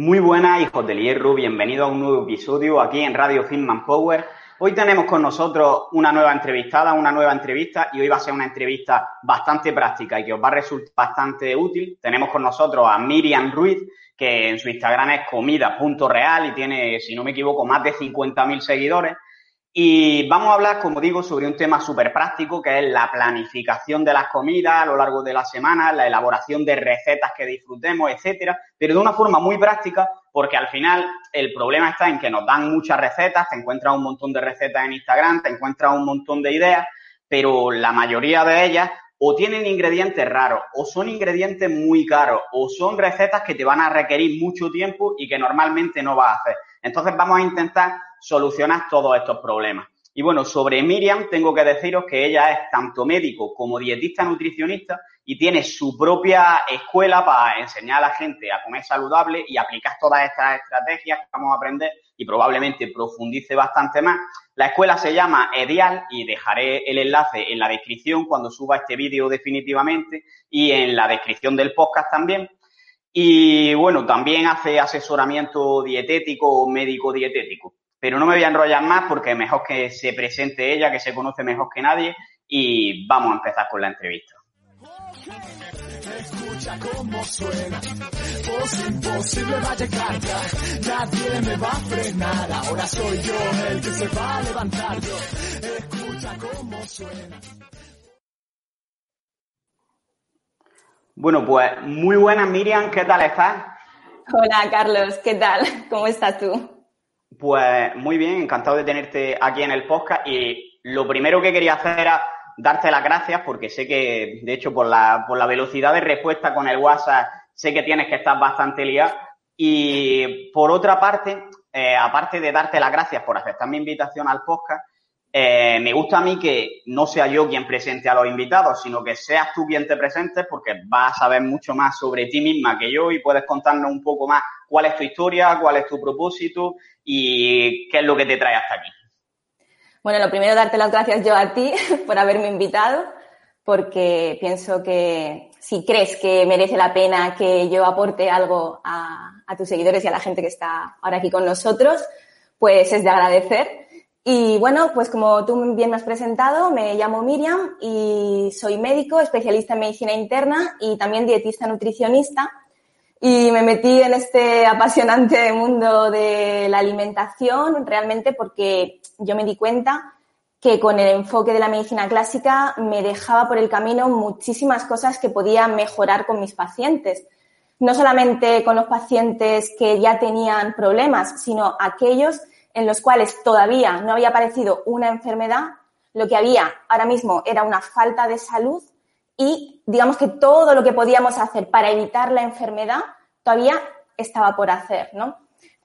Muy buenas, hijos del hierro. Bienvenidos a un nuevo episodio aquí en Radio Filmman Power. Hoy tenemos con nosotros una nueva entrevistada, una nueva entrevista y hoy va a ser una entrevista bastante práctica y que os va a resultar bastante útil. Tenemos con nosotros a Miriam Ruiz, que en su Instagram es comida.real y tiene, si no me equivoco, más de 50.000 seguidores. Y vamos a hablar, como digo, sobre un tema súper práctico que es la planificación de las comidas a lo largo de la semana, la elaboración de recetas que disfrutemos, etcétera, pero de una forma muy práctica, porque al final el problema está en que nos dan muchas recetas, te encuentras un montón de recetas en Instagram, te encuentras un montón de ideas, pero la mayoría de ellas o tienen ingredientes raros, o son ingredientes muy caros, o son recetas que te van a requerir mucho tiempo y que normalmente no vas a hacer. Entonces vamos a intentar solucionar todos estos problemas. Y bueno, sobre Miriam tengo que deciros que ella es tanto médico como dietista nutricionista y tiene su propia escuela para enseñar a la gente a comer saludable y aplicar todas estas estrategias que vamos a aprender y probablemente profundice bastante más. La escuela se llama Edial y dejaré el enlace en la descripción cuando suba este vídeo definitivamente y en la descripción del podcast también. Y bueno, también hace asesoramiento dietético o médico dietético. Pero no me voy a enrollar más porque mejor que se presente ella, que se conoce mejor que nadie, y vamos a empezar con la entrevista. Escucha cómo suena, imposible va a llegar nadie me va a frenar, ahora soy yo el que se va a levantar escucha cómo suena. Bueno, pues muy buenas Miriam, ¿qué tal estás? Hola Carlos, ¿qué tal? ¿Cómo estás tú? Pues muy bien, encantado de tenerte aquí en el podcast y lo primero que quería hacer era darte las gracias porque sé que, de hecho, por la, por la velocidad de respuesta con el WhatsApp, sé que tienes que estar bastante liado. Y por otra parte, eh, aparte de darte las gracias por aceptar mi invitación al podcast, eh, me gusta a mí que no sea yo quien presente a los invitados, sino que seas tú quien te presentes porque vas a saber mucho más sobre ti misma que yo y puedes contarnos un poco más cuál es tu historia, cuál es tu propósito y qué es lo que te trae hasta aquí. Bueno, lo primero, darte las gracias yo a ti por haberme invitado, porque pienso que si crees que merece la pena que yo aporte algo a, a tus seguidores y a la gente que está ahora aquí con nosotros, pues es de agradecer. Y bueno, pues como tú bien me has presentado, me llamo Miriam y soy médico, especialista en medicina interna y también dietista nutricionista. Y me metí en este apasionante mundo de la alimentación realmente porque yo me di cuenta que con el enfoque de la medicina clásica me dejaba por el camino muchísimas cosas que podía mejorar con mis pacientes. No solamente con los pacientes que ya tenían problemas, sino aquellos en los cuales todavía no había aparecido una enfermedad, lo que había ahora mismo era una falta de salud y digamos que todo lo que podíamos hacer para evitar la enfermedad todavía estaba por hacer, ¿no?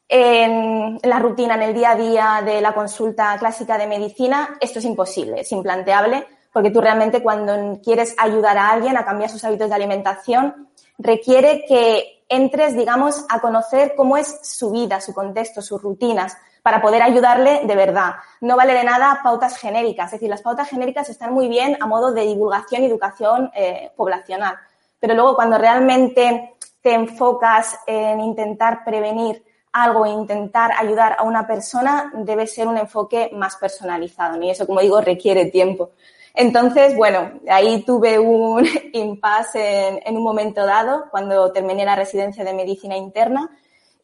En la rutina, en el día a día de la consulta clásica de medicina, esto es imposible, es implanteable, porque tú realmente cuando quieres ayudar a alguien a cambiar sus hábitos de alimentación, requiere que entres, digamos, a conocer cómo es su vida, su contexto, sus rutinas, para poder ayudarle de verdad. No vale de nada pautas genéricas, es decir, las pautas genéricas están muy bien a modo de divulgación y educación eh, poblacional, pero luego cuando realmente te enfocas en intentar prevenir algo, e intentar ayudar a una persona, debe ser un enfoque más personalizado, y eso, como digo, requiere tiempo. Entonces, bueno, ahí tuve un impasse en, un momento dado, cuando terminé la residencia de medicina interna,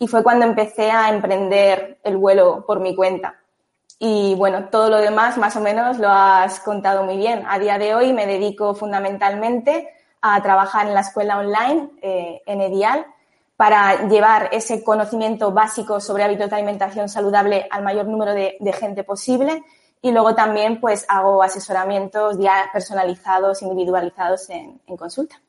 y fue cuando empecé a emprender el vuelo por mi cuenta. Y bueno, todo lo demás más o menos lo has contado muy bien. A día de hoy me dedico fundamentalmente a trabajar en la escuela online, eh, en Edial, para llevar ese conocimiento básico sobre hábitos de alimentación saludable al mayor número de, gente posible y luego también pues hago asesoramientos ya personalizados, individualizados en, consulta.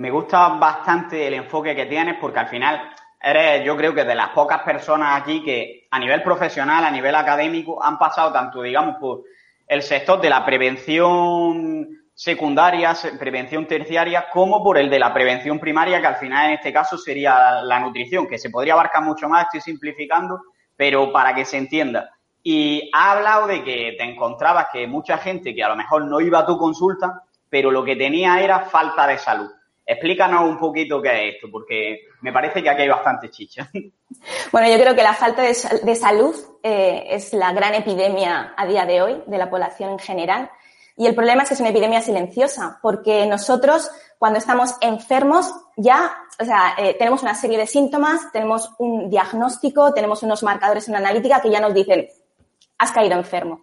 Me gusta bastante el enfoque que tienes porque al final eres, yo creo que de las pocas personas aquí que a nivel profesional, a nivel académico, han pasado tanto, digamos, por el sector de la prevención secundaria, prevención terciaria, como por el de la prevención primaria, que al final en este caso sería la nutrición, que se podría abarcar mucho más, estoy simplificando, pero para que se entienda. Y ha hablado de que te encontrabas que mucha gente que a lo mejor no iba a tu consulta, pero lo que tenía era falta de salud. Explícanos un poquito qué es esto, porque me parece que aquí hay bastante chicha. Bueno, yo creo que la falta de, salud eh, es la gran epidemia a día de hoy de la población en general. Y el problema es que es una epidemia silenciosa, porque nosotros cuando estamos enfermos ya, o sea, eh, tenemos una serie de síntomas, tenemos un diagnóstico, tenemos unos marcadores en analítica que ya nos dicen, has caído enfermo.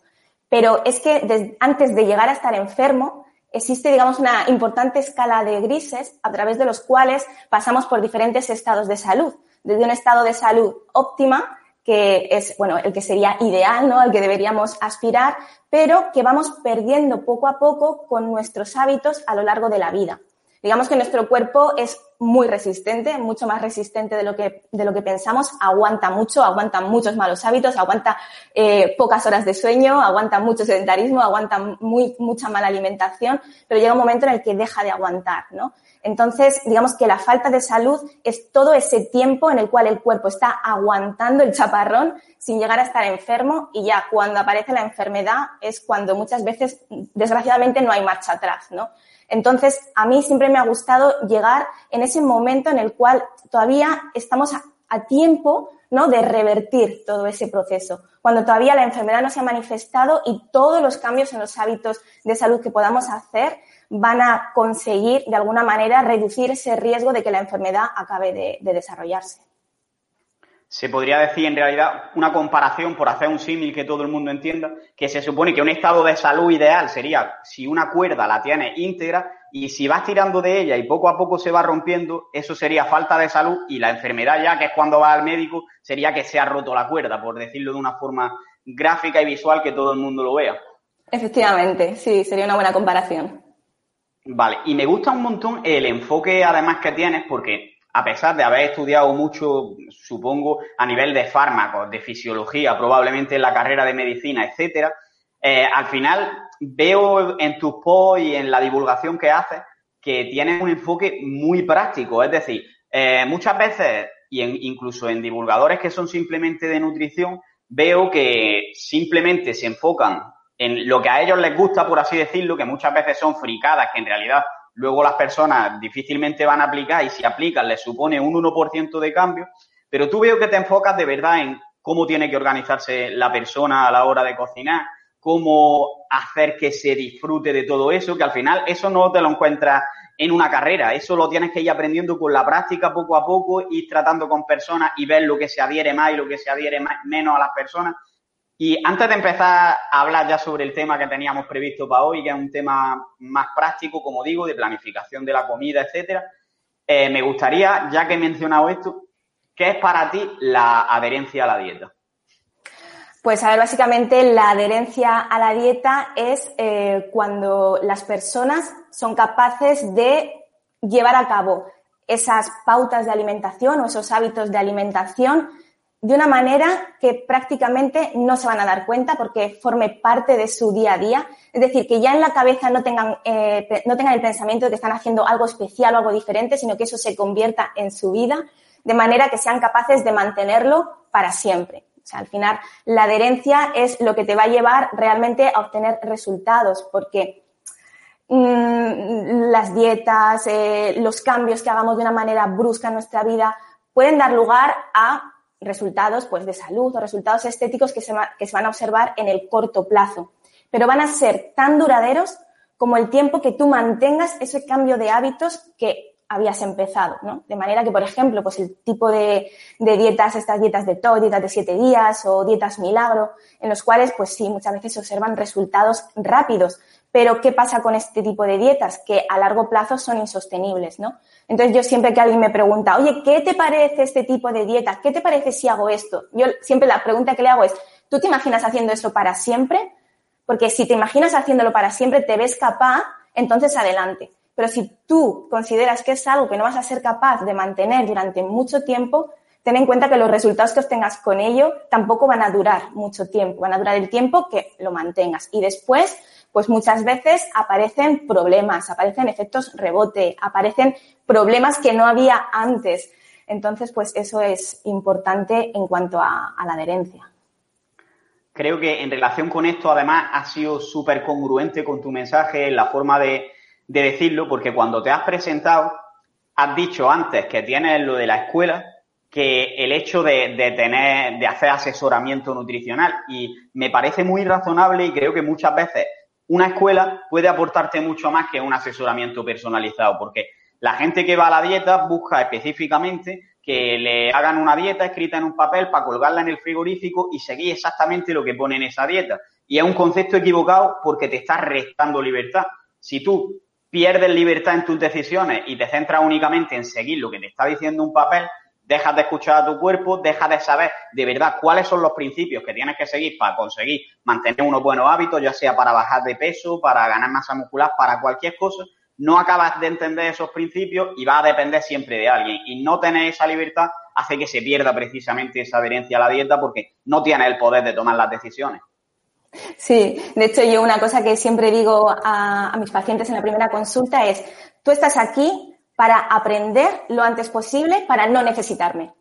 Pero es que antes de llegar a estar enfermo, existe, digamos, una importante escala de grises a través de los cuales pasamos por diferentes estados de salud. Desde un estado de salud óptima, que es, bueno, el que sería ideal, ¿no? Al que deberíamos aspirar, pero que vamos perdiendo poco a poco con nuestros hábitos a lo largo de la vida. Digamos que nuestro cuerpo es muy resistente, mucho más resistente de lo que, de lo que pensamos, aguanta mucho, aguanta muchos malos hábitos, aguanta eh, pocas horas de sueño, aguanta mucho sedentarismo, aguanta muy, mucha mala alimentación, pero llega un momento en el que deja de aguantar, ¿no? Entonces, digamos que la falta de salud es todo ese tiempo en el cual el cuerpo está aguantando el chaparrón sin llegar a estar enfermo y ya cuando aparece la enfermedad es cuando muchas veces, desgraciadamente, no hay marcha atrás, ¿no? Entonces, a mí siempre me ha gustado llegar en ese momento en el cual todavía estamos a, tiempo ¿no? de revertir todo ese proceso, cuando todavía la enfermedad no se ha manifestado y todos los cambios en los hábitos de salud que podamos hacer van a conseguir de alguna manera reducir ese riesgo de que la enfermedad acabe de desarrollarse se podría decir en realidad una comparación, por hacer un símil que todo el mundo entienda, que se supone que un estado de salud ideal sería si una cuerda la tiene íntegra y si vas tirando de ella y poco a poco se va rompiendo, eso sería falta de salud y la enfermedad ya, que es cuando va al médico, sería que se ha roto la cuerda, por decirlo de una forma gráfica y visual que todo el mundo lo vea. Efectivamente, sí, sería una buena comparación. Vale, y me gusta un montón el enfoque además que tienes porque a pesar de haber estudiado mucho, supongo, a nivel de fármacos, de fisiología, probablemente en la carrera de medicina, etcétera, eh, al final veo en tus posts y en la divulgación que haces que tienes un enfoque muy práctico. Es decir, eh, muchas veces, y incluso en divulgadores que son simplemente de nutrición, veo que simplemente se enfocan en lo que a ellos les gusta, por así decirlo, que muchas veces son fricadas, que en realidad luego las personas difícilmente van a aplicar y si aplican les supone un 1% de cambio, pero tú veo que te enfocas de verdad en cómo tiene que organizarse la persona a la hora de cocinar, cómo hacer que se disfrute de todo eso, que al final eso no te lo encuentras en una carrera, eso lo tienes que ir aprendiendo con la práctica poco a poco, ir tratando con personas y ver lo que se adhiere más y lo que se adhiere menos a las personas. Y antes de empezar a hablar ya sobre el tema que teníamos previsto para hoy, que es un tema más práctico, como digo, de planificación de la comida, etcétera, eh, me gustaría, ya que he mencionado esto, ¿qué es para ti la adherencia a la dieta? Pues a ver, básicamente la adherencia a la dieta es eh, cuando las personas son capaces de llevar a cabo esas pautas de alimentación o esos hábitos de alimentación de una manera que prácticamente no se van a dar cuenta porque forme parte de su día a día. Es decir, que ya en la cabeza no tengan, eh, no tengan el pensamiento de que están haciendo algo especial o algo diferente, sino que eso se convierta en su vida, de manera que sean capaces de mantenerlo para siempre. O sea, al final, la adherencia es lo que te va a llevar realmente a obtener resultados, porque mm, las dietas, eh, los cambios que hagamos de una manera brusca en nuestra vida pueden dar lugar a resultados pues, de salud o resultados estéticos que se, que se van a observar en el corto plazo, pero van a ser tan duraderos como el tiempo que tú mantengas ese cambio de hábitos que habías empezado, ¿no? De manera que, por ejemplo, pues el tipo de, de dietas, estas dietas de todo, dietas de siete días o dietas milagro, en los cuales, pues sí, muchas veces se observan resultados rápidos. Pero, ¿qué pasa con este tipo de dietas? Que a largo plazo son insostenibles, ¿no? Entonces yo siempre que alguien me pregunta, oye, ¿qué te parece este tipo de dieta? ¿Qué te parece si hago esto? Yo siempre la pregunta que le hago es, ¿Tú te imaginas haciendo eso para siempre? Porque si te imaginas haciéndolo para siempre, te ves capaz, entonces adelante. Pero si tú consideras que es algo que no vas a ser capaz de mantener durante mucho tiempo, ten en cuenta que los resultados que obtengas con ello tampoco van a durar mucho tiempo, van a durar el tiempo que lo mantengas. Y después, pues muchas veces aparecen problemas, aparecen efectos rebote, aparecen problemas que no había antes. Entonces, pues eso es importante en cuanto a, la adherencia. Creo que en relación con esto, además, ha sido súper congruente con tu mensaje, la forma de, de decirlo, porque cuando te has presentado, has dicho antes que tienes lo de la escuela, que el hecho de, tener, de hacer asesoramiento nutricional. Y me parece muy razonable y creo que muchas veces una escuela puede aportarte mucho más que un asesoramiento personalizado, porque la gente que va a la dieta busca específicamente que le hagan una dieta escrita en un papel para colgarla en el frigorífico y seguir exactamente lo que pone en esa dieta. Y es un concepto equivocado porque te está restando libertad. Si tú pierdes libertad en tus decisiones y te centras únicamente en seguir lo que te está diciendo un papel, dejas de escuchar a tu cuerpo, dejas de saber de verdad cuáles son los principios que tienes que seguir para conseguir mantener unos buenos hábitos, ya sea para bajar de peso, para ganar masa muscular, para cualquier cosa, no acabas de entender esos principios y va a depender siempre de alguien. Y no tener esa libertad hace que se pierda precisamente esa adherencia a la dieta porque no tienes el poder de tomar las decisiones. Sí, de hecho yo una cosa que siempre digo a, a mis pacientes en la primera consulta es, tú estás aquí para aprender lo antes posible para no necesitarme.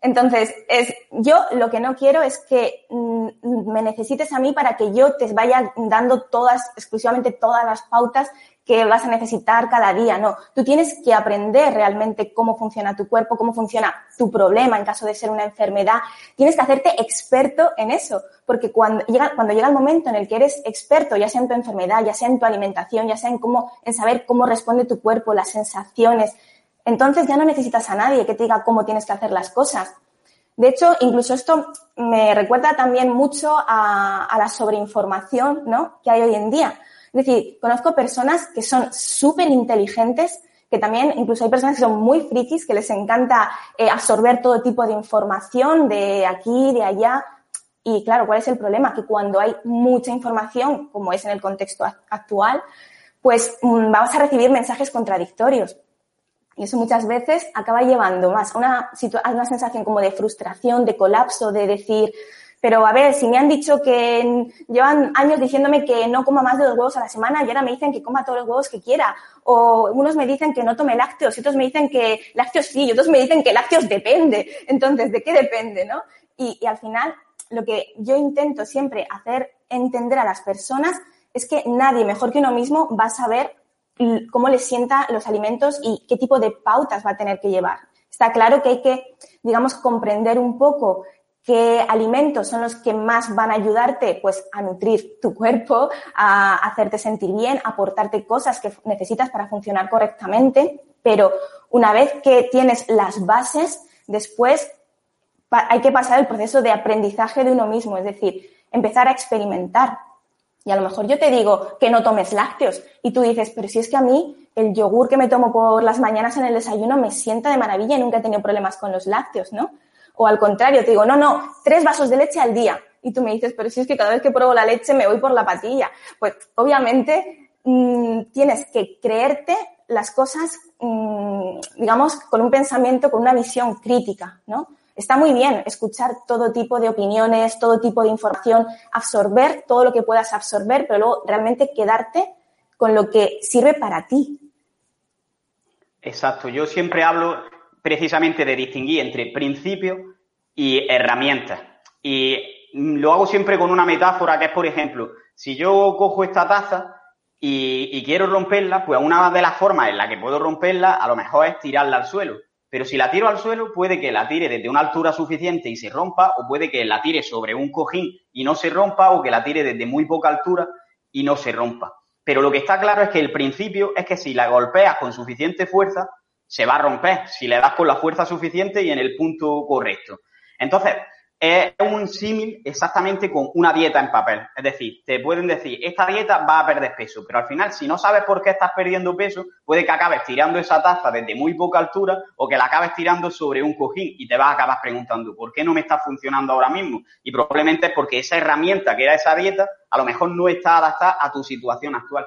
Entonces, es, yo lo que no quiero es que mm, me necesites a mí para que yo te vaya dando todas, exclusivamente todas las pautas que vas a necesitar cada día, no. Tú tienes que aprender realmente cómo funciona tu cuerpo, cómo funciona tu problema en caso de ser una enfermedad. Tienes que hacerte experto en eso, porque cuando llega, cuando llega el momento en el que eres experto, ya sea en tu enfermedad, ya sea en tu alimentación, ya sea en cómo, en saber cómo responde tu cuerpo, las sensaciones, entonces ya no necesitas a nadie que te diga cómo tienes que hacer las cosas. De hecho, incluso esto me recuerda también mucho a, a la sobreinformación ¿no? que hay hoy en día. Es decir, conozco personas que son súper inteligentes, que también incluso hay personas que son muy frikis, que les encanta eh, absorber todo tipo de información de aquí, de allá. Y claro, ¿cuál es el problema? Que cuando hay mucha información, como es en el contexto actual, pues mm, vamos a recibir mensajes contradictorios. Y eso muchas veces acaba llevando más a una, a una sensación como de frustración, de colapso, de decir, pero a ver, si me han dicho que llevan años diciéndome que no coma más de dos huevos a la semana y ahora me dicen que coma todos los huevos que quiera. O unos me dicen que no tome lácteos y otros me dicen que lácteos sí y otros me dicen que lácteos depende. Entonces, ¿de qué depende, no? Y, y al final, lo que yo intento siempre hacer entender a las personas es que nadie mejor que uno mismo va a saber cómo le sienta los alimentos y qué tipo de pautas va a tener que llevar. Está claro que hay que, digamos, comprender un poco qué alimentos son los que más van a ayudarte pues a nutrir tu cuerpo, a hacerte sentir bien, a aportarte cosas que necesitas para funcionar correctamente, pero una vez que tienes las bases, después hay que pasar el proceso de aprendizaje de uno mismo, es decir, empezar a experimentar. Y a lo mejor yo te digo que no tomes lácteos y tú dices, pero si es que a mí el yogur que me tomo por las mañanas en el desayuno me sienta de maravilla y nunca he tenido problemas con los lácteos, ¿no? O al contrario, te digo, no, no, tres vasos de leche al día. Y tú me dices, pero si es que cada vez que pruebo la leche me voy por la patilla. Pues obviamente mm, tienes que creerte las cosas, mm, digamos, con un pensamiento, con una visión crítica, ¿no? Está muy bien escuchar todo tipo de opiniones, todo tipo de información, absorber todo lo que puedas absorber, pero luego realmente quedarte con lo que sirve para ti. Exacto. Yo siempre hablo precisamente de distinguir entre principios y herramientas. Y lo hago siempre con una metáfora que es, por ejemplo, si yo cojo esta taza y, quiero romperla, pues una de las formas en la que puedo romperla a lo mejor es tirarla al suelo. Pero si la tiro al suelo, puede que la tire desde una altura suficiente y se rompa, o puede que la tire sobre un cojín y no se rompa, o que la tire desde muy poca altura y no se rompa. Pero lo que está claro es que el principio es que si la golpeas con suficiente fuerza, se va a romper si le das con la fuerza suficiente y en el punto correcto. Entonces, es un símil exactamente con una dieta en papel. Es decir, te pueden decir, esta dieta va a perder peso, pero al final, si no sabes por qué estás perdiendo peso, puede que acabes tirando esa taza desde muy poca altura o que la acabes tirando sobre un cojín y te vas a acabar preguntando, ¿por qué no me está funcionando ahora mismo? Y probablemente es porque esa herramienta que era esa dieta, a lo mejor no está adaptada a tu situación actual.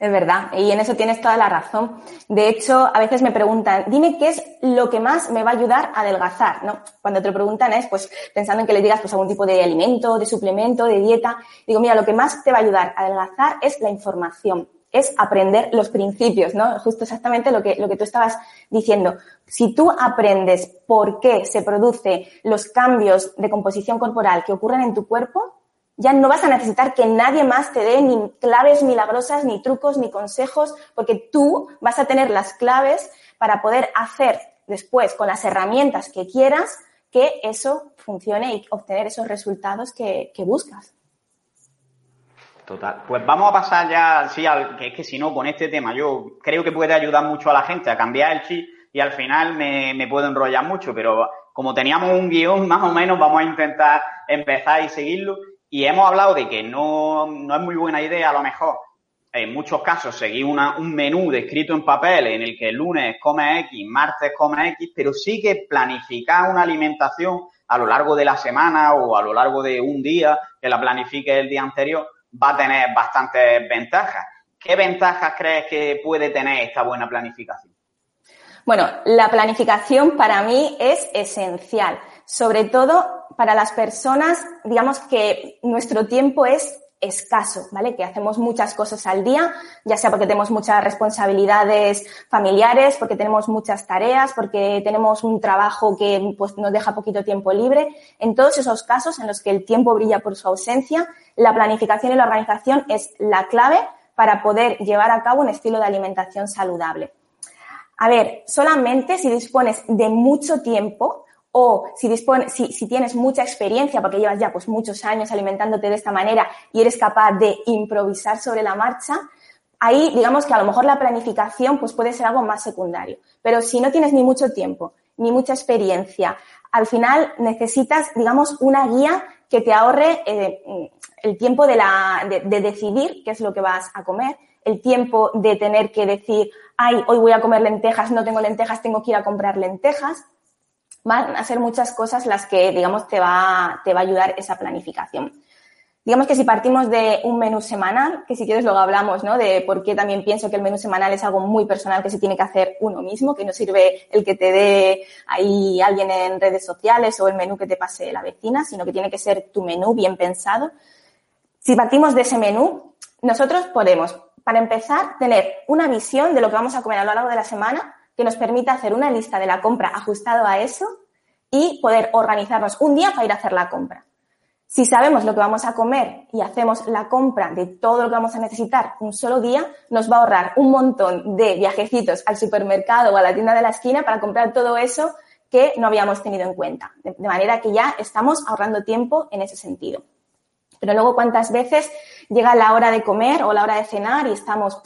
Es verdad, y en eso tienes toda la razón. De hecho, a veces me preguntan, dime qué es lo que más me va a ayudar a adelgazar, ¿no? Cuando te lo preguntan es, pues, pensando en que le digas, pues, algún tipo de alimento, de suplemento, de dieta. Digo, mira, lo que más te va a ayudar a adelgazar es la información, es aprender los principios, ¿no? Justo exactamente lo que, lo que tú estabas diciendo. Si tú aprendes por qué se producen los cambios de composición corporal que ocurren en tu cuerpo, ya no vas a necesitar que nadie más te dé ni claves milagrosas, ni trucos, ni consejos, porque tú vas a tener las claves para poder hacer después con las herramientas que quieras que eso funcione y obtener esos resultados que, buscas. Total. Pues vamos a pasar ya, sí, al, que es que si no, con este tema, yo creo que puede ayudar mucho a la gente a cambiar el chip y al final me, me puedo enrollar mucho, pero como teníamos un guion, más o menos, vamos a intentar empezar y seguirlo. Y hemos hablado de que no, no es muy buena idea, a lo mejor, en muchos casos, seguir un menú descrito en papel en el que el lunes come X, martes come X, pero sí que planificar una alimentación a lo largo de la semana o a lo largo de un día, que la planifique el día anterior, va a tener bastantes ventajas. ¿Qué ventajas crees que puede tener esta buena planificación? Bueno, la planificación para mí es esencial, sobre todo para las personas, digamos que nuestro tiempo es escaso, ¿vale? Que hacemos muchas cosas al día, ya sea porque tenemos muchas responsabilidades familiares, porque tenemos muchas tareas, porque tenemos un trabajo que pues, nos deja poquito tiempo libre. En todos esos casos en los que el tiempo brilla por su ausencia, la planificación y la organización es la clave para poder llevar a cabo un estilo de alimentación saludable. A ver, solamente si dispones de mucho tiempo, o si, dispones, si, si, tienes mucha experiencia, porque llevas ya pues muchos años alimentándote de esta manera y eres capaz de improvisar sobre la marcha, ahí digamos que a lo mejor la planificación pues puede ser algo más secundario. Pero si no tienes ni mucho tiempo, ni mucha experiencia, al final necesitas, digamos, una guía que te ahorre eh, el tiempo de, la, de decidir qué es lo que vas a comer, el tiempo de tener que decir, ay, hoy voy a comer lentejas, no tengo lentejas, tengo que ir a comprar lentejas van a ser muchas cosas las que, digamos, te va, te va a ayudar esa planificación. Digamos que si partimos de un menú semanal, que si quieres luego hablamos, ¿no? De por qué también pienso que el menú semanal es algo muy personal que se tiene que hacer uno mismo, que no sirve el que te dé ahí alguien en redes sociales o el menú que te pase la vecina, sino que tiene que ser tu menú bien pensado. Si partimos de ese menú, nosotros podemos, para empezar, tener una visión de lo que vamos a comer a lo largo de la semana que nos permita hacer una lista de la compra ajustado a eso y poder organizarnos un día para ir a hacer la compra. Si sabemos lo que vamos a comer y hacemos la compra de todo lo que vamos a necesitar un solo día, nos va a ahorrar un montón de viajecitos al supermercado o a la tienda de la esquina para comprar todo eso que no habíamos tenido en cuenta. De manera que ya estamos ahorrando tiempo en ese sentido. Pero luego, ¿cuántas veces llega la hora de comer o la hora de cenar y estamos,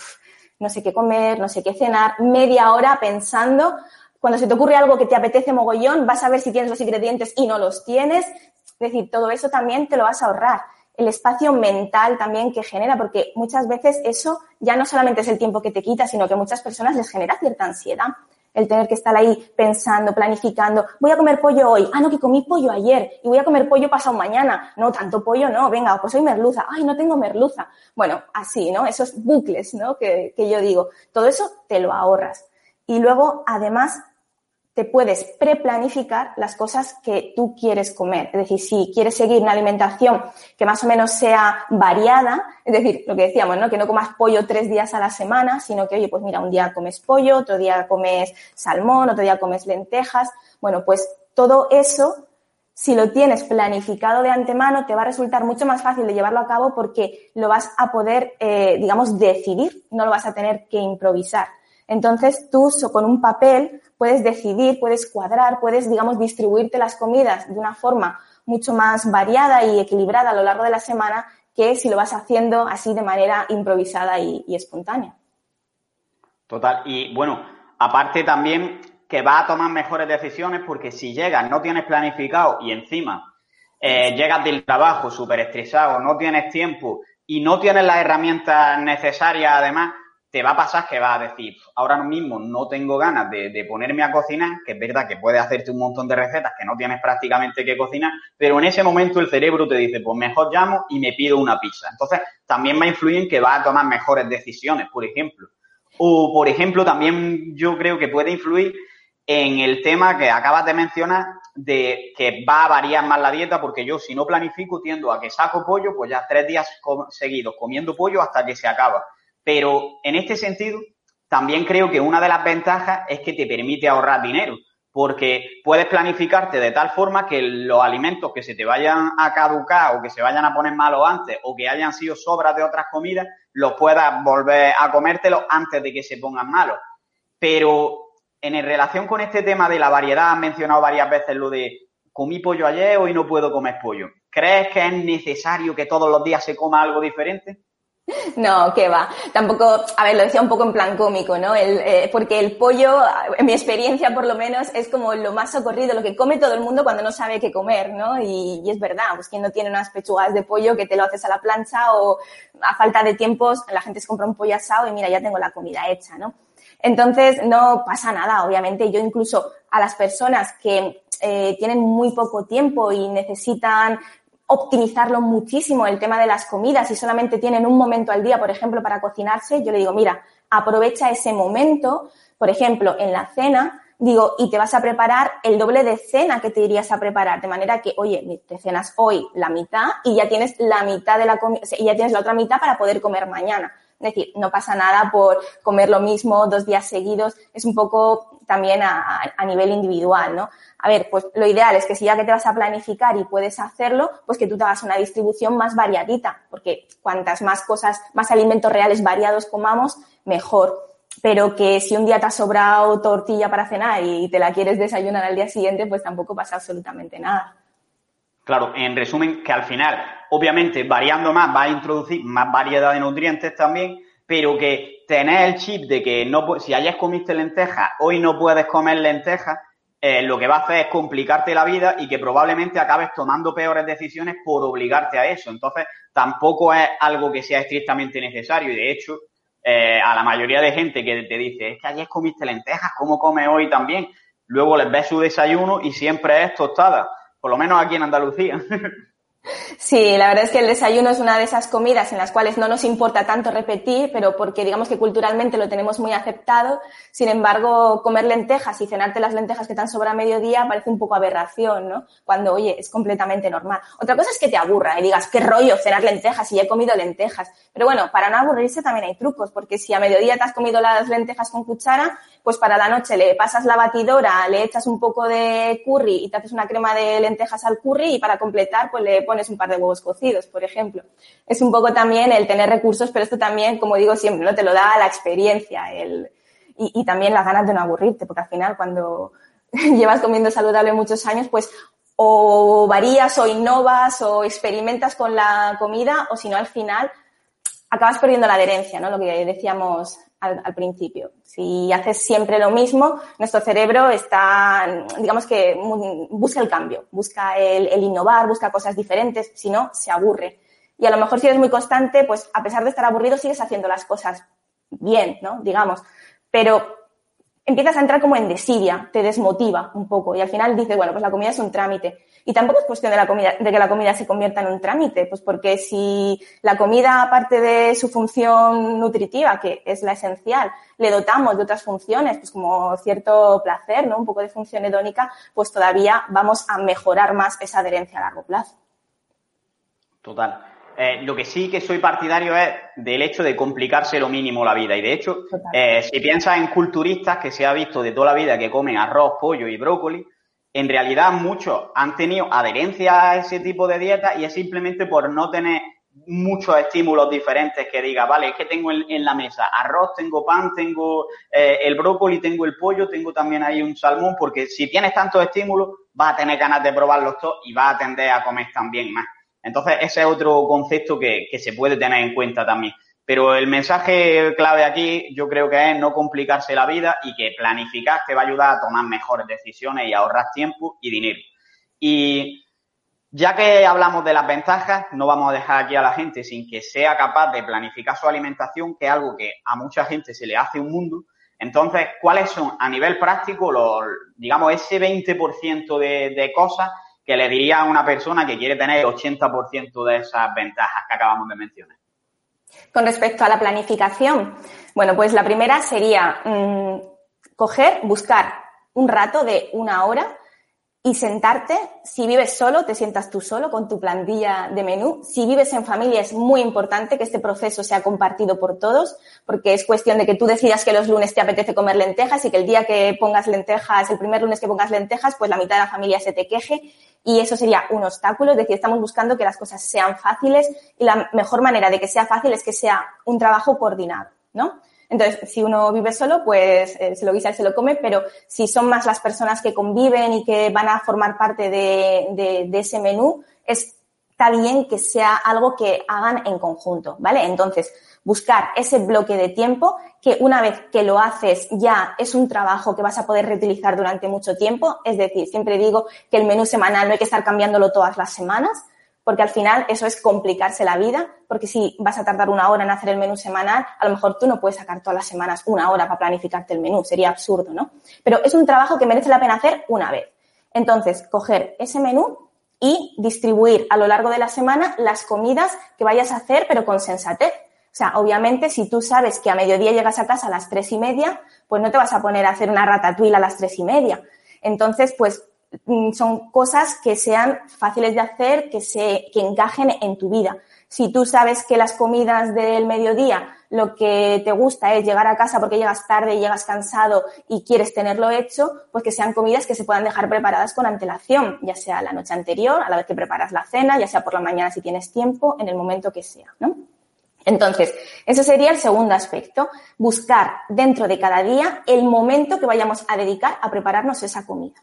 no sé qué comer, no sé qué cenar, media hora pensando. Cuando se te ocurre algo que te apetece mogollón, vas a ver si tienes los ingredientes y no los tienes. Es decir, todo eso también te lo vas a ahorrar. El espacio mental también que genera, porque muchas veces eso ya no solamente es el tiempo que te quita, sino que a muchas personas les genera cierta ansiedad el tener que estar ahí pensando, planificando, voy a comer pollo hoy, ah, no, que comí pollo ayer y voy a comer pollo pasado mañana, no, tanto pollo no, venga, pues hoy merluza, ay, no tengo merluza. Bueno, así, ¿no? Esos bucles, ¿no? Que, que yo digo, todo eso te lo ahorras. Y luego, además, te puedes preplanificar las cosas que tú quieres comer. Es decir, si quieres seguir una alimentación que más o menos sea variada, es decir, lo que decíamos, ¿no? Que no comas pollo tres días a la semana, sino que, oye, pues mira, un día comes pollo, otro día comes salmón, otro día comes lentejas. Bueno, pues todo eso, si lo tienes planificado de antemano, te va a resultar mucho más fácil de llevarlo a cabo porque lo vas a poder, eh, digamos, decidir, no lo vas a tener que improvisar. Entonces tú con un papel puedes decidir, puedes cuadrar, puedes, digamos, distribuirte las comidas de una forma mucho más variada y equilibrada a lo largo de la semana que si lo vas haciendo así de manera improvisada y, espontánea. Total. Y bueno, aparte también que vas a tomar mejores decisiones porque si llegas, no tienes planificado y encima eh, llegas del trabajo súper estresado, no tienes tiempo y no tienes las herramientas necesarias además, te va a pasar que vas a decir, ahora mismo no tengo ganas de, ponerme a cocinar, que es verdad que puedes hacerte un montón de recetas que no tienes prácticamente que cocinar, pero en ese momento el cerebro te dice, pues mejor llamo y me pido una pizza. Entonces, también va a influir en que vas a tomar mejores decisiones, por ejemplo. O, por ejemplo, también yo creo que puede influir en el tema que acabas de mencionar de que va a variar más la dieta, porque yo si no planifico tiendo a que saco pollo, pues ya tres días seguidos comiendo pollo hasta que se acaba. Pero en este sentido, también creo que una de las ventajas es que te permite ahorrar dinero, porque puedes planificarte de tal forma que los alimentos que se te vayan a caducar o que se vayan a poner malos antes o que hayan sido sobras de otras comidas, los puedas volver a comértelos antes de que se pongan malos. Pero en relación con este tema de la variedad, has mencionado varias veces lo de comí pollo ayer, hoy no puedo comer pollo. ¿Crees que es necesario que todos los días se coma algo diferente? No, que va. Tampoco, a ver, lo decía un poco en plan cómico, ¿no? El, eh, porque el pollo, en mi experiencia por lo menos, es como lo más socorrido, lo que come todo el mundo cuando no sabe qué comer, ¿no? Y, es verdad, pues quien no tiene unas pechugas de pollo que te lo haces a la plancha o a falta de tiempos la gente se compra un pollo asado y mira, ya tengo la comida hecha, ¿no? Entonces, no pasa nada, obviamente. Yo incluso a las personas que eh, tienen muy poco tiempo y necesitan optimizarlo muchísimo el tema de las comidas y solamente tienen un momento al día, por ejemplo, para cocinarse, yo le digo, mira, aprovecha ese momento, por ejemplo, en la cena, digo, y te vas a preparar el doble de cena que te irías a preparar, de manera que, oye, te cenas hoy la mitad y ya tienes la mitad de la comida, ya tienes la otra mitad para poder comer mañana. Es decir, no pasa nada por comer lo mismo dos días seguidos, es un poco también a, nivel individual, ¿no? A ver, pues lo ideal es que si ya que te vas a planificar y puedes hacerlo, pues que tú te hagas una distribución más variadita, porque cuantas más cosas, más alimentos reales variados comamos, mejor. Pero que si un día te ha sobrado tortilla para cenar y te la quieres desayunar al día siguiente, pues tampoco pasa absolutamente nada. Claro, en resumen, que al final, obviamente, variando más, va a introducir más variedad de nutrientes también, pero que tener el chip de que no si ayer comiste lentejas, hoy no puedes comer lentejas, eh, lo que va a hacer es complicarte la vida y que probablemente acabes tomando peores decisiones por obligarte a eso. Entonces, tampoco es algo que sea estrictamente necesario y de hecho, eh, a la mayoría de gente que te dice, es que ayer comiste lentejas, ¿cómo comes hoy también? Luego les ves su desayuno y siempre es tostada por lo menos aquí en Andalucía. Sí, la verdad es que el desayuno es una de esas comidas en las cuales no nos importa tanto repetir, pero porque digamos que culturalmente lo tenemos muy aceptado. Sin embargo, comer lentejas y cenarte las lentejas que te han sobra a mediodía parece un poco aberración, ¿no? Cuando, oye, es completamente normal. Otra cosa es que te aburra y digas, qué rollo cenar lentejas y he comido lentejas. Pero bueno, para no aburrirse también hay trucos, porque si a mediodía te has comido las lentejas con cuchara, pues para la noche le pasas la batidora, le echas un poco de curry y te haces una crema de lentejas al curry y para completar, pues le pones un par de huevos cocidos, por ejemplo. Es un poco también el tener recursos, pero esto también, como digo siempre, ¿no? Te lo da la experiencia el, y, y también las ganas de no aburrirte, porque al final cuando llevas comiendo saludable muchos años, pues o varías o innovas o experimentas con la comida o si no al final acabas perdiendo la adherencia, ¿no? Lo que decíamos al, principio. Si haces siempre lo mismo, nuestro cerebro está, digamos que busca el cambio, busca el, innovar, busca cosas diferentes, si no, se aburre. Y a lo mejor si eres muy constante, pues a pesar de estar aburrido, sigues haciendo las cosas bien, ¿no? Digamos. Pero empiezas a entrar como en desidia, te desmotiva un poco y al final dices, bueno, pues la comida es un trámite. Y tampoco es cuestión de, la comida, de que la comida se convierta en un trámite, pues porque si la comida, aparte de su función nutritiva, que es la esencial, le dotamos de otras funciones, pues como cierto placer, ¿no? Un poco de función hedónica, pues todavía vamos a mejorar más esa adherencia a largo plazo. Total. Eh, lo que sí que soy partidario es del hecho de complicarse lo mínimo la vida. Y de hecho, eh, si piensas en culturistas que se ha visto de toda la vida que comen arroz, pollo y brócoli, en realidad muchos han tenido adherencia a ese tipo de dieta y es simplemente por no tener muchos estímulos diferentes que diga, vale, es que tengo en, la mesa arroz, tengo pan, tengo eh, el brócoli, tengo el pollo, tengo también ahí un salmón, porque si tienes tantos estímulos, vas a tener ganas de probarlos todos y vas a tender a comer también más. Entonces, ese es otro concepto que, que se puede tener en cuenta también. Pero el mensaje clave aquí yo creo que es no complicarse la vida y que planificar te va a ayudar a tomar mejores decisiones y ahorrar tiempo y dinero. Y ya que hablamos de las ventajas, no vamos a dejar aquí a la gente sin que sea capaz de planificar su alimentación, que es algo que a mucha gente se le hace un mundo. Entonces, ¿cuáles son a nivel práctico los, digamos, ese 20% de, de cosas que le diría a una persona que quiere tener el 80% de esas ventajas que acabamos de mencionar? Con respecto a la planificación, bueno, pues la primera sería mmm, coger, buscar un rato de una hora y sentarte. Si vives solo, te sientas tú solo con tu plantilla de menú. Si vives en familia, es muy importante que este proceso sea compartido por todos, porque es cuestión de que tú decidas que los lunes te apetece comer lentejas y que el día que pongas lentejas, el primer lunes que pongas lentejas, pues la mitad de la familia se te queje y eso sería un obstáculo. Es decir, estamos buscando que las cosas sean fáciles y la mejor manera de que sea fácil es que sea un trabajo coordinado, ¿no? Entonces, si uno vive solo, pues eh, se lo guisa y se lo come, pero si son más las personas que conviven y que van a formar parte de, de, de ese menú, está bien que sea algo que hagan en conjunto, ¿vale? Entonces, buscar ese bloque de tiempo que una vez que lo haces ya es un trabajo que vas a poder reutilizar durante mucho tiempo. Es decir, siempre digo que el menú semanal no hay que estar cambiándolo todas las semanas, porque al final eso es complicarse la vida, porque si vas a tardar una hora en hacer el menú semanal, a lo mejor tú no puedes sacar todas las semanas una hora para planificarte el menú, sería absurdo, ¿no? Pero es un trabajo que merece la pena hacer una vez. Entonces, coger ese menú y distribuir a lo largo de la semana las comidas que vayas a hacer, pero con sensatez. O sea, obviamente, si tú sabes que a mediodía llegas a casa a las tres y media, pues no te vas a poner a hacer una ratatouille a las tres y media. Entonces, pues son cosas que sean fáciles de hacer, que se, que encajen en tu vida. Si tú sabes que las comidas del mediodía lo que te gusta es llegar a casa porque llegas tarde y llegas cansado y quieres tenerlo hecho, pues que sean comidas que se puedan dejar preparadas con antelación, ya sea la noche anterior, a la vez que preparas la cena, ya sea por la mañana si tienes tiempo, en el momento que sea, ¿no? Entonces, ese sería el segundo aspecto, buscar dentro de cada día el momento que vayamos a dedicar a prepararnos esa comida.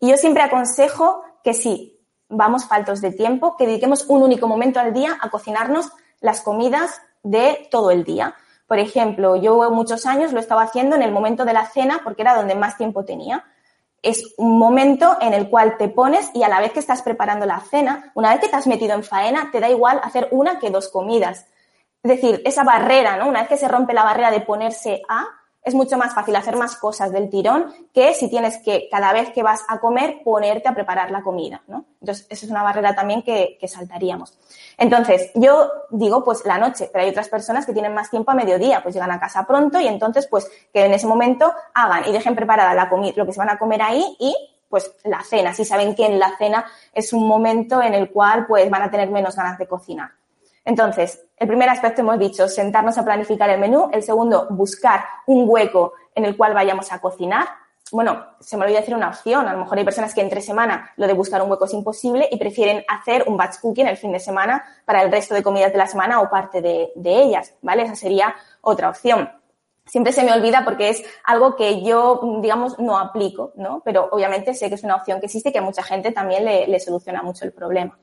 Y yo siempre aconsejo que si vamos faltos de tiempo, que dediquemos un único momento al día a cocinarnos las comidas de todo el día. Por ejemplo, yo muchos años lo estaba haciendo en el momento de la cena porque era donde más tiempo tenía. Es un momento en el cual te pones y a la vez que estás preparando la cena, una vez que te has metido en faena, te da igual hacer una que dos comidas. Es decir, esa barrera, ¿no? Una vez que se rompe la barrera de ponerse a, es mucho más fácil hacer más cosas del tirón que si tienes que cada vez que vas a comer ponerte a preparar la comida, ¿no? Entonces, esa es una barrera también que, que, saltaríamos. Entonces, yo digo, pues la noche, pero hay otras personas que tienen más tiempo a mediodía, pues llegan a casa pronto y entonces, pues que en ese momento hagan y dejen preparada la comida, lo que se van a comer ahí y pues la cena, si saben que en la cena es un momento en el cual pues van a tener menos ganas de cocinar. Entonces, el primer aspecto hemos dicho, sentarnos a planificar el menú. El segundo, buscar un hueco en el cual vayamos a cocinar. Bueno, se me olvidó decir una opción. A lo mejor hay personas que entre semana lo de buscar un hueco es imposible y prefieren hacer un batch cooking el fin de semana para el resto de comidas de la semana o parte de, ellas, ¿vale? Esa sería otra opción siempre se me olvida porque es algo que yo, digamos, no aplico, ¿no? Pero obviamente sé que es una opción que existe y que a mucha gente también le, soluciona mucho el problema.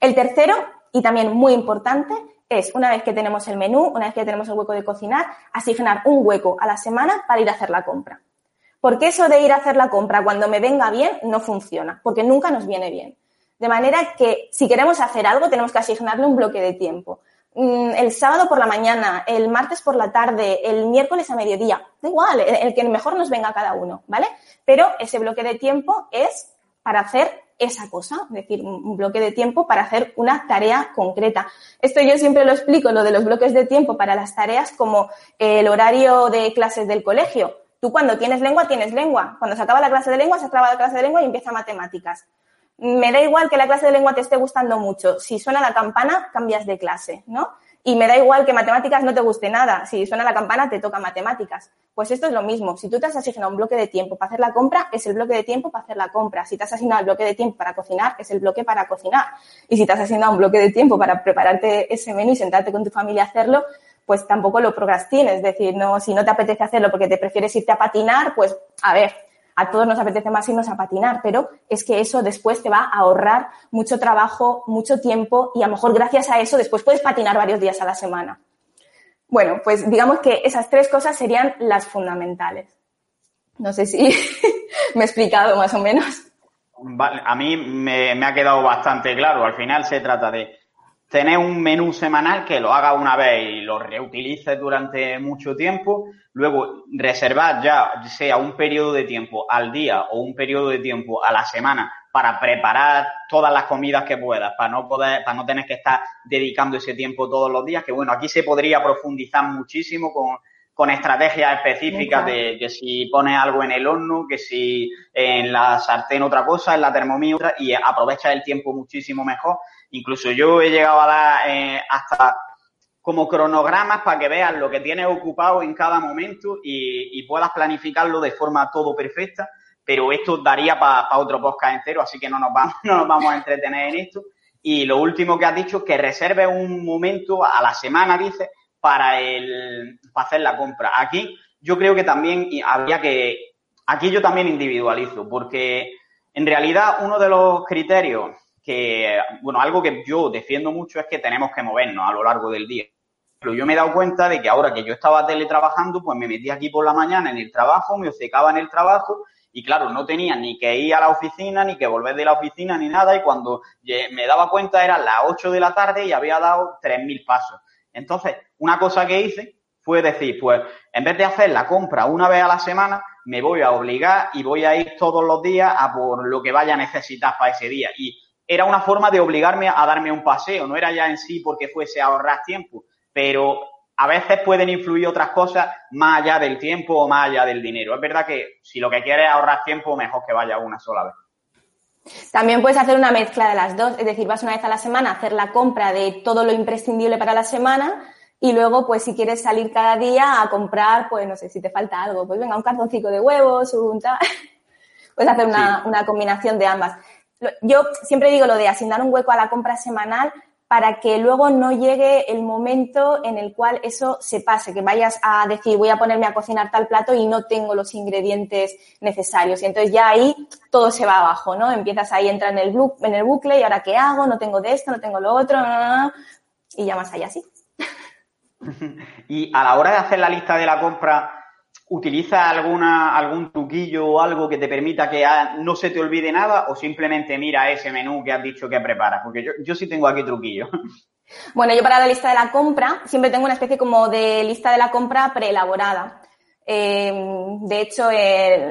El tercero y también muy importante es, una vez que tenemos el menú, una vez que tenemos el hueco de cocinar, asignar un hueco a la semana para ir a hacer la compra. Porque eso de ir a hacer la compra cuando me venga bien no funciona, porque nunca nos viene bien. De manera que si queremos hacer algo tenemos que asignarle un bloque de tiempo. Mm, el sábado por la mañana, el martes por la tarde, el miércoles a mediodía, da igual, el que mejor nos venga cada uno, ¿vale? Pero ese bloque de tiempo es para hacer esa cosa, es decir, un bloque de tiempo para hacer una tarea concreta. Esto yo siempre lo explico, lo de los bloques de tiempo para las tareas, como el horario de clases del colegio. Tú cuando tienes lengua, tienes lengua. Cuando se acaba la clase de lengua, se acaba la clase de lengua y empieza matemáticas. Me da igual que la clase de lengua te esté gustando mucho. Si suena la campana, cambias de clase, ¿no? Y me da igual que matemáticas no te guste nada. Si suena la campana, te toca matemáticas. Pues esto es lo mismo. Si tú te has asignado un bloque de tiempo para hacer la compra, es el bloque de tiempo para hacer la compra. Si te has asignado el bloque de tiempo para cocinar, es el bloque para cocinar. Y si te has asignado un bloque de tiempo para prepararte ese menú y sentarte con tu familia a hacerlo, pues tampoco lo procrastines. Es decir, no, si no te apetece hacerlo porque te prefieres irte a patinar, pues a ver, a todos nos apetece más irnos a patinar, pero es que eso después te va a ahorrar mucho trabajo, mucho tiempo y a lo mejor gracias a eso después puedes patinar varios días a la semana. Bueno, pues digamos que esas tres cosas serían las fundamentales. No sé si me he explicado más o menos. a mí me, ha quedado bastante claro. Al final se trata de tener un menú semanal que lo haga una vez y lo reutilices durante mucho tiempo. Luego reservar ya sea un periodo de tiempo al día o un periodo de tiempo a la semana para preparar todas las comidas que puedas, para no poder, para no tener que estar dedicando ese tiempo todos los días, que bueno, aquí se podría profundizar muchísimo con, con estrategias específicas de que si pones algo en el horno, que si en la sartén otra cosa, en la termomí otra, y aprovecha el tiempo muchísimo mejor. Incluso yo he llegado a dar eh, hasta como cronogramas para que veas lo que tienes ocupado en cada momento y, y puedas planificarlo de forma todo perfecta pero esto daría para otro podcast entero, así que no nos, vamos, no nos vamos a entretener en esto. Y lo último que has dicho que reserve un momento a la semana, dice, para, el, para hacer la compra. Aquí yo creo que también habría que, aquí yo también individualizo, porque en realidad uno de los criterios que, bueno, algo que yo defiendo mucho es que tenemos que movernos a lo largo del día. Pero yo me he dado cuenta de que ahora que yo estaba teletrabajando, pues me metí aquí por la mañana en el trabajo, me secaba en el trabajo y claro, no tenía ni que ir a la oficina, ni que volver de la oficina, ni nada. Y cuando me daba cuenta eran las 8 de la tarde y había dado 3.000 pasos. Entonces, una cosa que hice fue decir, pues, en vez de hacer la compra una vez a la semana, me voy a obligar y voy a ir todos los días a por lo que vaya a necesitar para ese día. Y era una forma de obligarme a darme un paseo. No era ya en sí porque fuese a ahorrar tiempo, pero a veces pueden influir otras cosas más allá del tiempo o más allá del dinero. Es verdad que si lo que quieres es ahorrar tiempo, mejor que vaya una sola vez. También puedes hacer una mezcla de las dos, es decir, vas una vez a la semana a hacer la compra de todo lo imprescindible para la semana y luego, pues si quieres salir cada día a comprar, pues no sé, si te falta algo, pues venga, un cartoncito de huevos, un tal. Puedes hacer una, una combinación de ambas. Yo siempre digo lo de asignar un hueco a la compra semanal para que luego no llegue el momento en el cual eso se pase, que vayas a decir voy a ponerme a cocinar tal plato y no tengo los ingredientes necesarios. Y entonces ya ahí todo se va abajo, ¿no? Empiezas ahí, entra en el, en el bucle y ahora qué hago, no tengo de esto, no tengo lo otro, y ya más allá así. y a la hora de hacer la lista de la compra, ¿Utiliza alguna, algún truquillo o algo que te permita que no se te olvide nada o simplemente mira ese menú que has dicho que preparas? Porque yo, yo sí tengo aquí truquillo. Bueno, yo para la lista de la compra siempre tengo una especie como de lista de la compra preelaborada. Em, de hecho,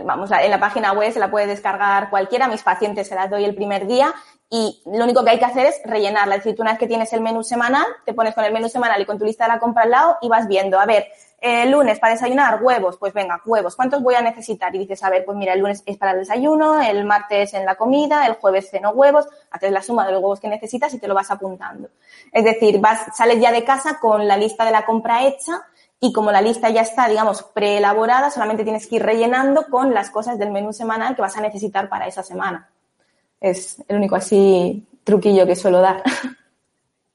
vamos, en la página web se la puede descargar cualquiera. Mis pacientes se las doy el primer día y lo único que hay que hacer es rellenarla. Es decir, tú una vez que tienes el menú semanal, te pones con el menú semanal y con tu lista de la compra al lado y vas viendo, a ver, el lunes para desayunar huevos, pues venga, huevos, ¿cuántos voy a necesitar? Y dices, a ver, pues mira, el lunes es para el desayuno, el martes en la comida, el jueves ceno huevos, haces la suma de los huevos que necesitas y te lo vas apuntando. Es decir, vas, sales ya de casa con la lista de la compra hecha y como la lista ya está, digamos, preelaborada, solamente tienes que ir rellenando con las cosas del menú semanal que vas a necesitar para esa semana. Es el único así truquillo que suelo dar.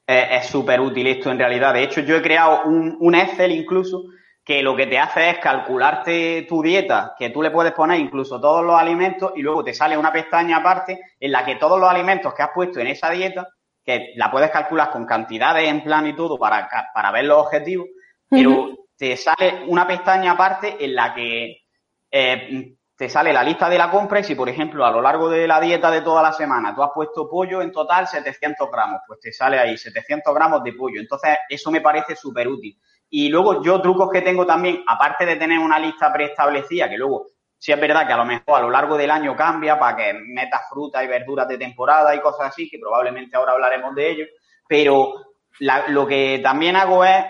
Es súper útil esto en realidad. De hecho, yo he creado un, un Excel incluso que lo que te hace es calcularte tu dieta, que tú le puedes poner incluso todos los alimentos y luego te sale una pestaña aparte en la que todos los alimentos que has puesto en esa dieta, que la puedes calcular con cantidades en plan y todo para, para ver los objetivos, pero te sale una pestaña aparte en la que eh, te sale la lista de la compra y si, por ejemplo, a lo largo de la dieta de toda la semana tú has puesto pollo en total 700 gramos, pues te sale ahí 700 gramos de pollo. Entonces, eso me parece súper útil. Y luego yo trucos que tengo también, aparte de tener una lista preestablecida, que luego sí es verdad que a lo mejor a lo largo del año cambia para que metas frutas y verduras de temporada y cosas así, que probablemente ahora hablaremos de ello, pero lo que también hago es,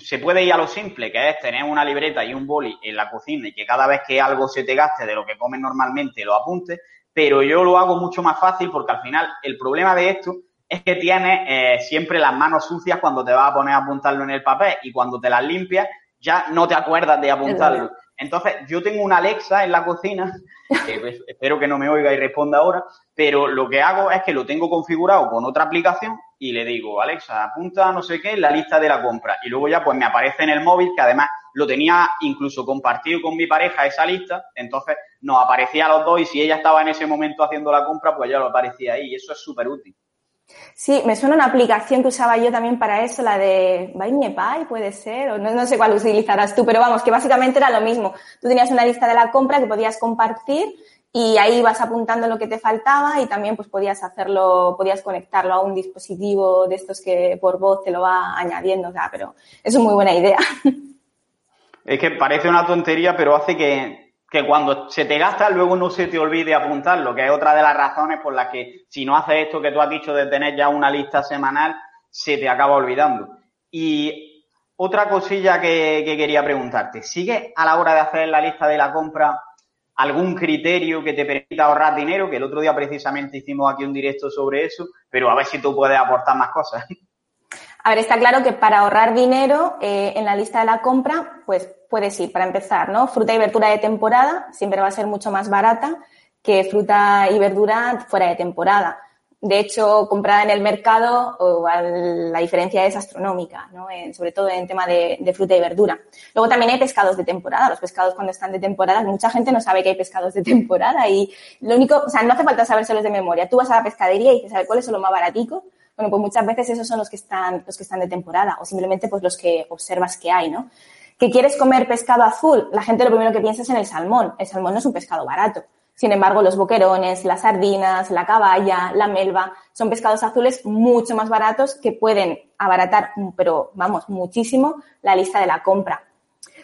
se puede ir a lo simple, que es tener una libreta y un boli en la cocina y que cada vez que algo se te gaste de lo que comes normalmente lo apuntes, pero yo lo hago mucho más fácil porque al final el problema de esto es que tienes eh, siempre las manos sucias cuando te vas a poner a apuntarlo en el papel y cuando te las limpias ya no te acuerdas de apuntarlo. Entonces, yo tengo una Alexa en la cocina, que pues, espero que no me oiga y responda ahora, pero lo que hago es que lo tengo configurado con otra aplicación y le digo, Alexa, apunta no sé qué en la lista de la compra. Y luego ya pues me aparece en el móvil, que además lo tenía incluso compartido con mi pareja esa lista, entonces nos aparecía a los dos y si ella estaba en ese momento haciendo la compra, pues ya lo aparecía ahí y eso es súper útil. Sí, me suena una aplicación que usaba yo también para eso, la de Buy Me puede ser, o no, no sé cuál utilizarás tú, pero vamos, que básicamente era lo mismo. Tú tenías una lista de la compra que podías compartir y ahí vas apuntando lo que te faltaba y también pues podías hacerlo, podías conectarlo a un dispositivo de estos que por voz te lo va añadiendo, pero es una muy buena idea. Es que parece una tontería, pero hace que, que cuando se te gasta luego no se te olvide apuntarlo, que es otra de las razones por las que si no haces esto que tú has dicho de tener ya una lista semanal, se te acaba olvidando. Y otra cosilla que, que quería preguntarte, ¿sigue a la hora de hacer la lista de la compra algún criterio que te permita ahorrar dinero? Que el otro día precisamente hicimos aquí un directo sobre eso, pero a ver si tú puedes aportar más cosas. A ver, está claro que para ahorrar dinero eh, en la lista de la compra, pues puedes ir, para empezar, ¿no? Fruta y verdura de temporada siempre va a ser mucho más barata que fruta y verdura fuera de temporada. De hecho, comprada en el mercado, la diferencia es astronómica, sobre todo en tema de, fruta y verdura. Luego también hay pescados de temporada. Los pescados cuando están de temporada, mucha gente no sabe que hay pescados de temporada y lo único, o sea, no hace falta sabérselos de memoria. Tú vas a la pescadería y dices, ver, ¿cuáles son los más baraticos? Bueno, pues muchas veces esos son los que están, los que están de temporada o simplemente pues los que observas que hay, ¿no? ¿Que quieres comer pescado azul? La gente lo primero que piensa es en el salmón. El salmón no es un pescado barato. Sin embargo, los boquerones, las sardinas, la caballa, la melva, son pescados azules mucho más baratos que pueden abaratar, pero vamos, muchísimo la lista de la compra.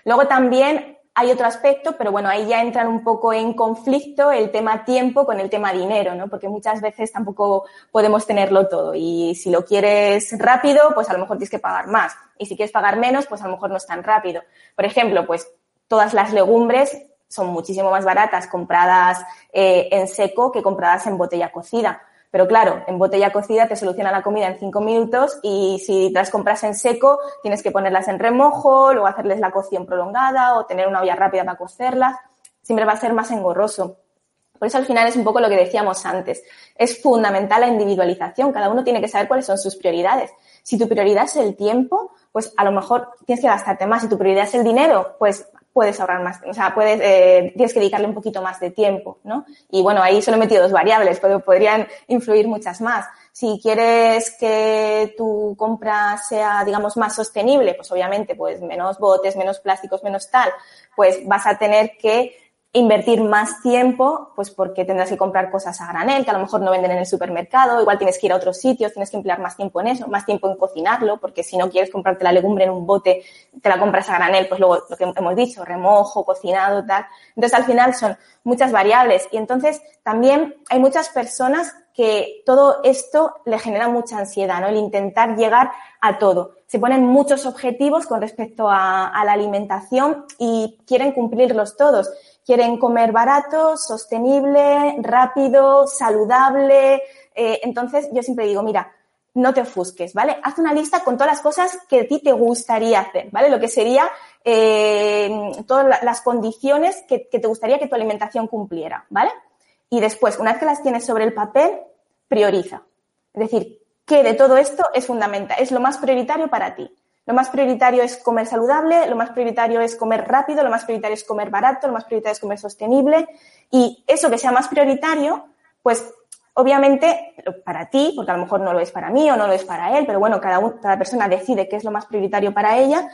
Luego también hay otro aspecto, pero bueno, ahí ya entran un poco en conflicto el tema tiempo con el tema dinero, ¿no? Porque muchas veces tampoco podemos tenerlo todo y si lo quieres rápido, pues a lo mejor tienes que pagar más y si quieres pagar menos, pues a lo mejor no es tan rápido. Por ejemplo, pues todas las legumbres son muchísimo más baratas compradas eh, en seco que compradas en botella cocida. Pero claro, en botella cocida te soluciona la comida en cinco minutos y si las compras en seco tienes que ponerlas en remojo, luego hacerles la cocción prolongada o tener una olla rápida para cocerlas. Siempre va a ser más engorroso. Por eso al final es un poco lo que decíamos antes. Es fundamental la individualización. Cada uno tiene que saber cuáles son sus prioridades. Si tu prioridad es el tiempo, pues a lo mejor tienes que gastarte más. Si tu prioridad es el dinero, pues puedes ahorrar más, o sea, puedes, eh, tienes que dedicarle un poquito más de tiempo, ¿no? Y bueno, ahí solo he metido dos variables, pero podrían influir muchas más. Si quieres que tu compra sea, digamos, más sostenible, pues obviamente, pues menos botes, menos plásticos, menos tal, pues vas a tener que invertir más tiempo, pues porque tendrás que comprar cosas a granel, que a lo mejor no venden en el supermercado, igual tienes que ir a otros sitios, tienes que emplear más tiempo en eso, más tiempo en cocinarlo, porque si no quieres comprarte la legumbre en un bote, te la compras a granel, pues luego lo que hemos dicho, remojo, cocinado, tal. Entonces al final son muchas variables y entonces también hay muchas personas que todo esto le genera mucha ansiedad, ¿no? El intentar llegar a todo. Se ponen muchos objetivos con respecto a, la alimentación y quieren cumplirlos todos quieren comer barato, sostenible, rápido, saludable. Eh, entonces, yo siempre digo, mira, no te ofusques, ¿vale? Haz una lista con todas las cosas que a ti te gustaría hacer, ¿vale? Lo que sería eh, todas las condiciones que te gustaría que tu alimentación cumpliera, ¿vale? Y después, una vez que las tienes sobre el papel, prioriza. Es decir, ¿qué de todo esto es fundamental? Es lo más prioritario para ti. Lo más prioritario es comer saludable, lo más prioritario es comer rápido, lo más prioritario es comer barato, lo más prioritario es comer sostenible. Y eso que sea más prioritario, pues obviamente para ti, porque a lo mejor no lo es para mí o no lo es para él, pero bueno, cada, cada persona decide qué es lo más prioritario para ella.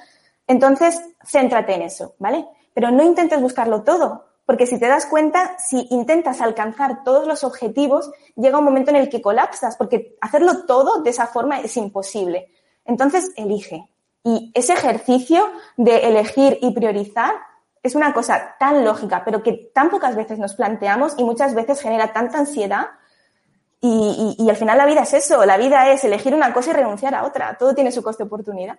Entonces, céntrate en eso, ¿vale? Pero no intentes buscarlo todo, porque si te das cuenta, si intentas alcanzar todos los objetivos, llega un momento en el que colapsas, porque hacerlo todo de esa forma es imposible. Entonces, elige, y ese ejercicio de elegir y priorizar es una cosa tan lógica, pero que tan pocas veces nos planteamos y muchas veces genera tanta ansiedad. Y, al final la vida es eso, la vida es elegir una cosa y renunciar a otra. Todo tiene su coste de oportunidad.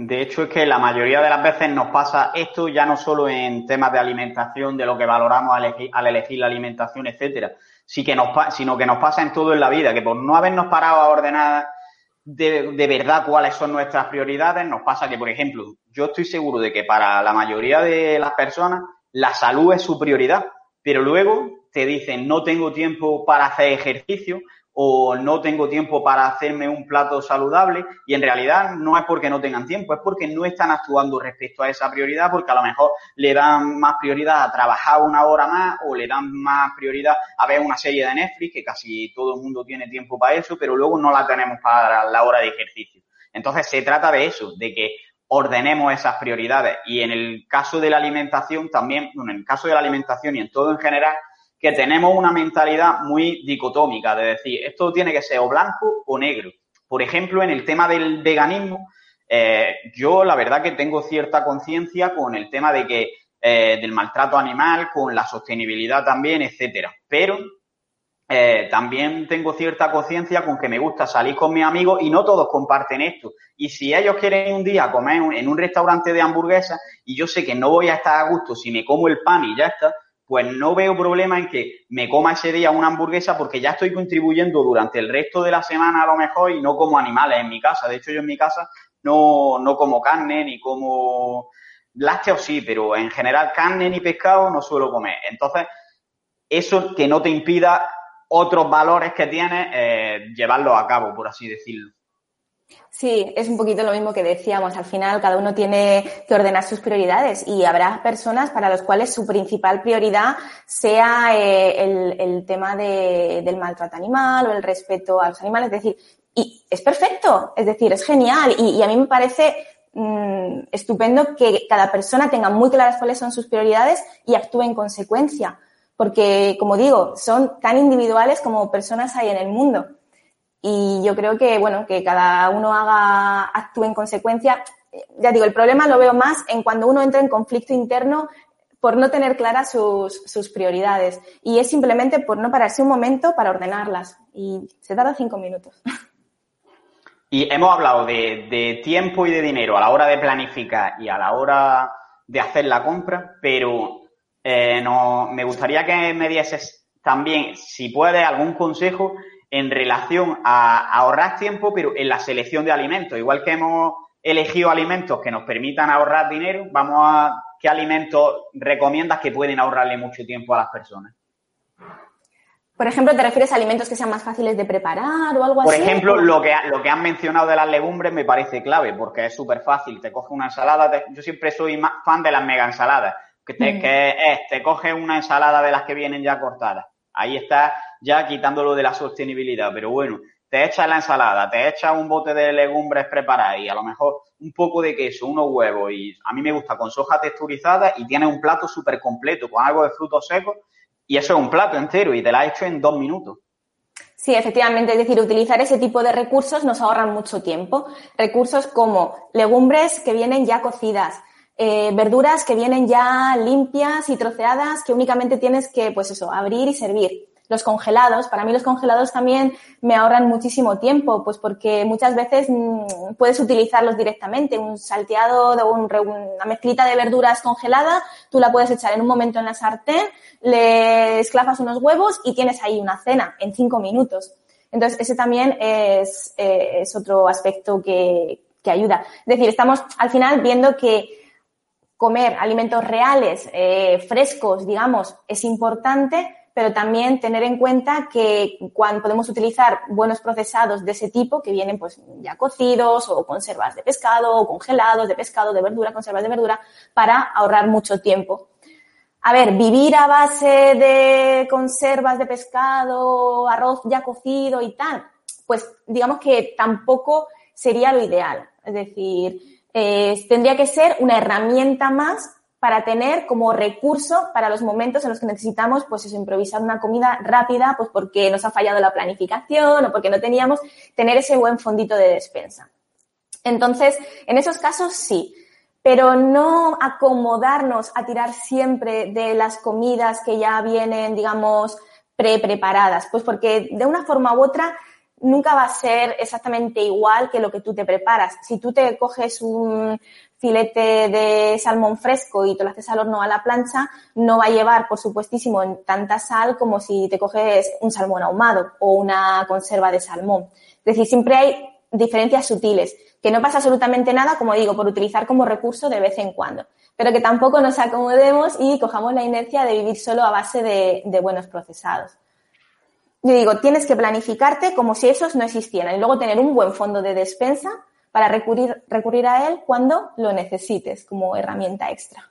De hecho, es que la mayoría de las veces nos pasa esto ya no solo en temas de alimentación, de lo que valoramos al elegir, la alimentación, etcétera, sino que nos pasa en todo en la vida, que por no habernos parado a ordenar de, verdad cuáles son nuestras prioridades, nos pasa que, por ejemplo, yo estoy seguro de que para la mayoría de las personas la salud es su prioridad, pero luego te dicen no tengo tiempo para hacer ejercicio o no tengo tiempo para hacerme un plato saludable y en realidad no es porque no tengan tiempo, es porque no están actuando respecto a esa prioridad porque a lo mejor le dan más prioridad a trabajar una hora más o le dan más prioridad a ver una serie de Netflix, que casi todo el mundo tiene tiempo para eso, pero luego no la tenemos para la hora de ejercicio. Entonces se trata de eso, de que ordenemos esas prioridades y en el caso de la alimentación también, en el caso de la alimentación y en todo en general, que tenemos una mentalidad muy dicotómica, de decir, esto tiene que ser o blanco o negro. Por ejemplo, en el tema del veganismo, eh, yo la verdad que tengo cierta conciencia con el tema de que eh, del maltrato animal, con la sostenibilidad también, etcétera. Pero eh, también tengo cierta conciencia con que me gusta salir con mis amigos y no todos comparten esto. Y si ellos quieren un día comer en un restaurante de hamburguesas y yo sé que no voy a estar a gusto si me como el pan y ya está, pues no veo problema en que me coma ese día una hamburguesa porque ya estoy contribuyendo durante el resto de la semana a lo mejor y no como animales en mi casa. De hecho, yo en mi casa no, no como carne ni como lácteos sí, pero en general carne ni pescado no suelo comer. Entonces, eso que no te impida otros valores que tienes, eh, llevarlos a cabo, por así decirlo. Sí, es un poquito lo mismo que decíamos. Al final, cada uno tiene que ordenar sus prioridades y habrá personas para las cuales su principal prioridad sea eh, el, tema del maltrato animal o el respeto a los animales. Es decir, y es perfecto, es decir, es genial y, a mí me parece mm, estupendo que cada persona tenga muy claras cuáles son sus prioridades y actúe en consecuencia. Porque, como digo, son tan individuales como personas hay en el mundo. Y yo creo que, bueno, que cada uno haga, actúe en consecuencia. Ya digo, el problema lo veo más en cuando uno entra en conflicto interno por no tener claras sus, sus prioridades. Y es simplemente por no pararse un momento para ordenarlas. Y se tarda cinco minutos. Y hemos hablado de, tiempo y de dinero a la hora de planificar y a la hora de hacer la compra, pero eh, no, me gustaría que me dieses también, si puedes, algún consejo en relación a, ahorrar tiempo, pero en la selección de alimentos. Igual que hemos elegido alimentos que nos permitan ahorrar dinero, vamos a qué alimentos recomiendas que pueden ahorrarle mucho tiempo a las personas. Por ejemplo, ¿te refieres a alimentos que sean más fáciles de preparar o algo así? Por ejemplo, lo que, lo que han mencionado de las legumbres me parece clave porque es súper fácil. Te coge una ensalada, yo siempre soy más fan de las mega ensaladas, que, te, mm. que es, te coge una ensalada de las que vienen ya cortadas Ahí está ya quitándolo de la sostenibilidad, pero bueno, te echas la ensalada, te echas un bote de legumbres preparadas y a lo mejor un poco de queso, unos huevos y a mí me gusta con soja texturizada y tienes un plato súper completo con algo de frutos secos y eso es un plato entero y te la has hecho en dos minutos. Sí, efectivamente, es decir, utilizar ese tipo de recursos nos ahorran mucho tiempo. Recursos como legumbres que vienen ya cocidas, eh, verduras que vienen ya limpias y troceadas que únicamente tienes que, pues eso, abrir y servir. Los congelados, para mí los congelados también me ahorran muchísimo tiempo, pues porque muchas veces mm, puedes utilizarlos directamente. Un salteado de una mezclita de verduras congelada, tú la puedes echar en un momento en la sartén, le esclavas unos huevos y tienes ahí una cena en cinco minutos. Entonces, ese también es, eh, es otro aspecto que, que ayuda. Es decir, estamos al final viendo que comer alimentos reales, eh, frescos, digamos, es importante, pero también tener en cuenta que cuando podemos utilizar buenos procesados de ese tipo, que vienen pues ya cocidos o conservas de pescado o congelados de pescado, de verdura, conservas de verdura, para ahorrar mucho tiempo. A ver, vivir a base de conservas de pescado, arroz ya cocido y tal, pues digamos que tampoco sería lo ideal. Es decir, eh, tendría que ser una herramienta más para tener como recurso para los momentos en los que necesitamos, pues eso, improvisar una comida rápida, pues porque nos ha fallado la planificación o porque no teníamos, tener ese buen fondito de despensa. Entonces, en esos casos sí, pero no acomodarnos a tirar siempre de las comidas que ya vienen, digamos, pre-preparadas, pues porque de una forma u otra nunca va a ser exactamente igual que lo que tú te preparas. Si tú te coges un filete de salmón fresco y te lo haces al horno a la plancha, no va a llevar, por supuestísimo, tanta sal como si te coges un salmón ahumado o una conserva de salmón. Es decir, siempre hay diferencias sutiles, que no pasa absolutamente nada, como digo, por utilizar como recurso de vez en cuando, pero que tampoco nos acomodemos y cojamos la inercia de vivir solo a base de buenos procesados. Yo digo, tienes que planificarte como si esos no existieran y luego tener un buen fondo de despensa para recurrir, recurrir a él cuando lo necesites como herramienta extra.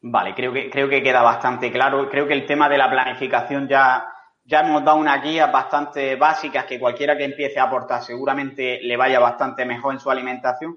Vale, creo que, creo que queda bastante claro. Creo que el tema de la planificación ya, ya hemos dado unas guías bastante básicas que cualquiera que empiece a aportar seguramente le vaya bastante mejor en su alimentación.